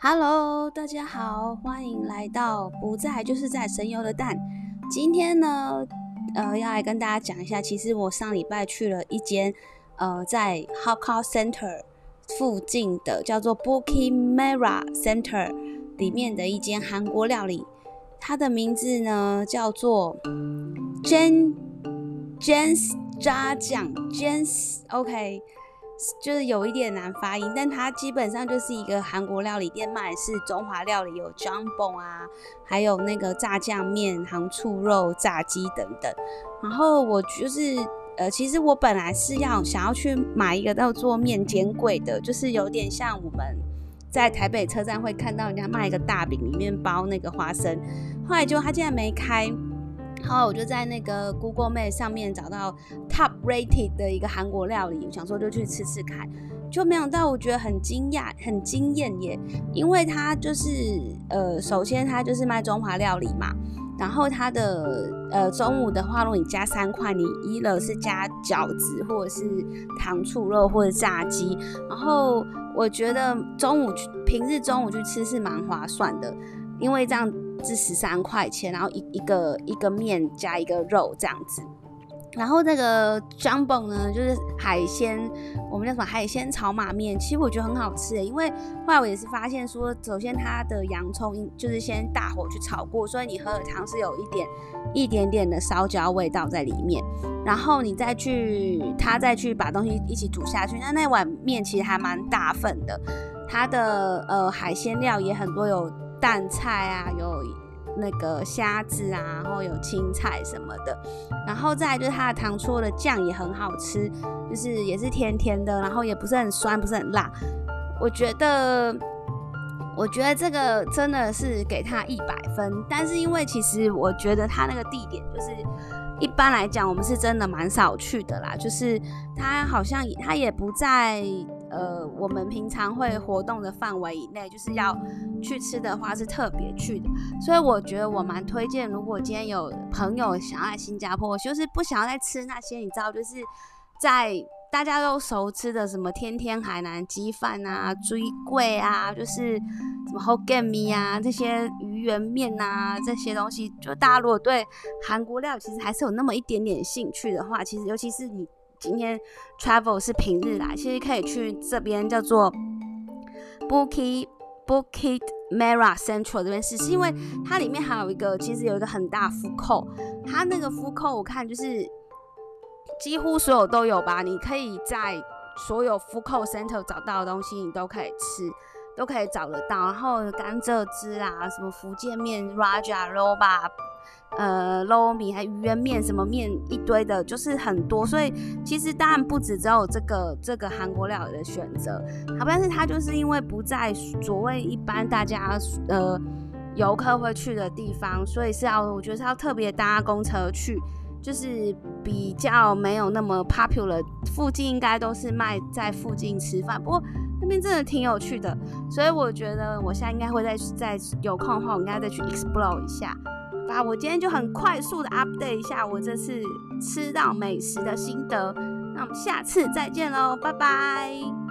Hello，大家好，欢迎来到不在就是在神游的蛋。今天呢，呃，要来跟大家讲一下，其实我上礼拜去了一间，呃，在 Hakka Center 附近的叫做 Bukit Merah Center 里面的一间韩国料理，它的名字呢叫做 Jen Jen's 炸酱 Jen's OK。就是有一点难发音，但它基本上就是一个韩国料理店，卖是中华料理，有 jumbo 啊，还有那个炸酱面、糖醋肉、炸鸡等等。然后我就是呃，其实我本来是要想要去买一个叫做面煎柜的，就是有点像我们在台北车站会看到人家卖一个大饼，里面包那个花生。后来就他竟然没开。然后我就在那个 Google Map 上面找到 Top Rated 的一个韩国料理，想说就去吃吃看，就没想到我觉得很惊讶、很惊艳耶！因为它就是呃，首先它就是卖中华料理嘛，然后它的呃中午的话，如果你加三块，你一了是加饺子或者是糖醋肉或者炸鸡，然后我觉得中午平日中午去吃是蛮划算的，因为这样。是十三块钱，然后一一个一个面加一个肉这样子，然后那个 jumbo 呢，就是海鲜，我们叫什么海鲜炒马面，其实我觉得很好吃诶，因为后来我也是发现说，首先它的洋葱就是先大火去炒过，所以你喝的汤是有一点一点点的烧焦味道在里面，然后你再去它再去把东西一起煮下去，那那碗面其实还蛮大份的，它的呃海鲜料也很多有。蛋菜啊，有那个虾子啊，然后有青菜什么的，然后再就是它的糖醋的酱也很好吃，就是也是甜甜的，然后也不是很酸，不是很辣。我觉得，我觉得这个真的是给他一百分。但是因为其实我觉得他那个地点就是一般来讲，我们是真的蛮少去的啦，就是他好像他也不在。呃，我们平常会活动的范围以内，就是要去吃的话是特别去的，所以我觉得我蛮推荐。如果今天有朋友想要来新加坡，就是不想要再吃那些，你知道，就是在大家都熟吃的什么天天海南鸡饭啊、追贵啊，就是什么 Hokkien 啊这些鱼圆面啊这些东西，就大家如果对韩国料其实还是有那么一点点兴趣的话，其实尤其是你。今天 travel 是平日来，其实可以去这边叫做 Bukit Bukit Merah Central 这边试试，因为它里面还有一个，其实有一个很大 food court，它那个 food court 我看就是几乎所有都有吧，你可以在所有 fako center 找到的东西，你都可以吃，都可以找得到。然后甘蔗汁啊，什么福建面 Raja Roll 吧。呃，捞米还鱼圆面，什么面一堆的，就是很多，所以其实当然不止只有这个这个韩国料理的选择，好，但是它就是因为不在所谓一般大家呃游客会去的地方，所以是要我觉得是要特别搭公车去，就是比较没有那么 popular，附近应该都是卖在附近吃饭，不过那边真的挺有趣的，所以我觉得我现在应该会再再有空的话，我应该再去 explore 一下。吧，我今天就很快速的 update 一下我这次吃到美食的心得，那我们下次再见喽，拜拜。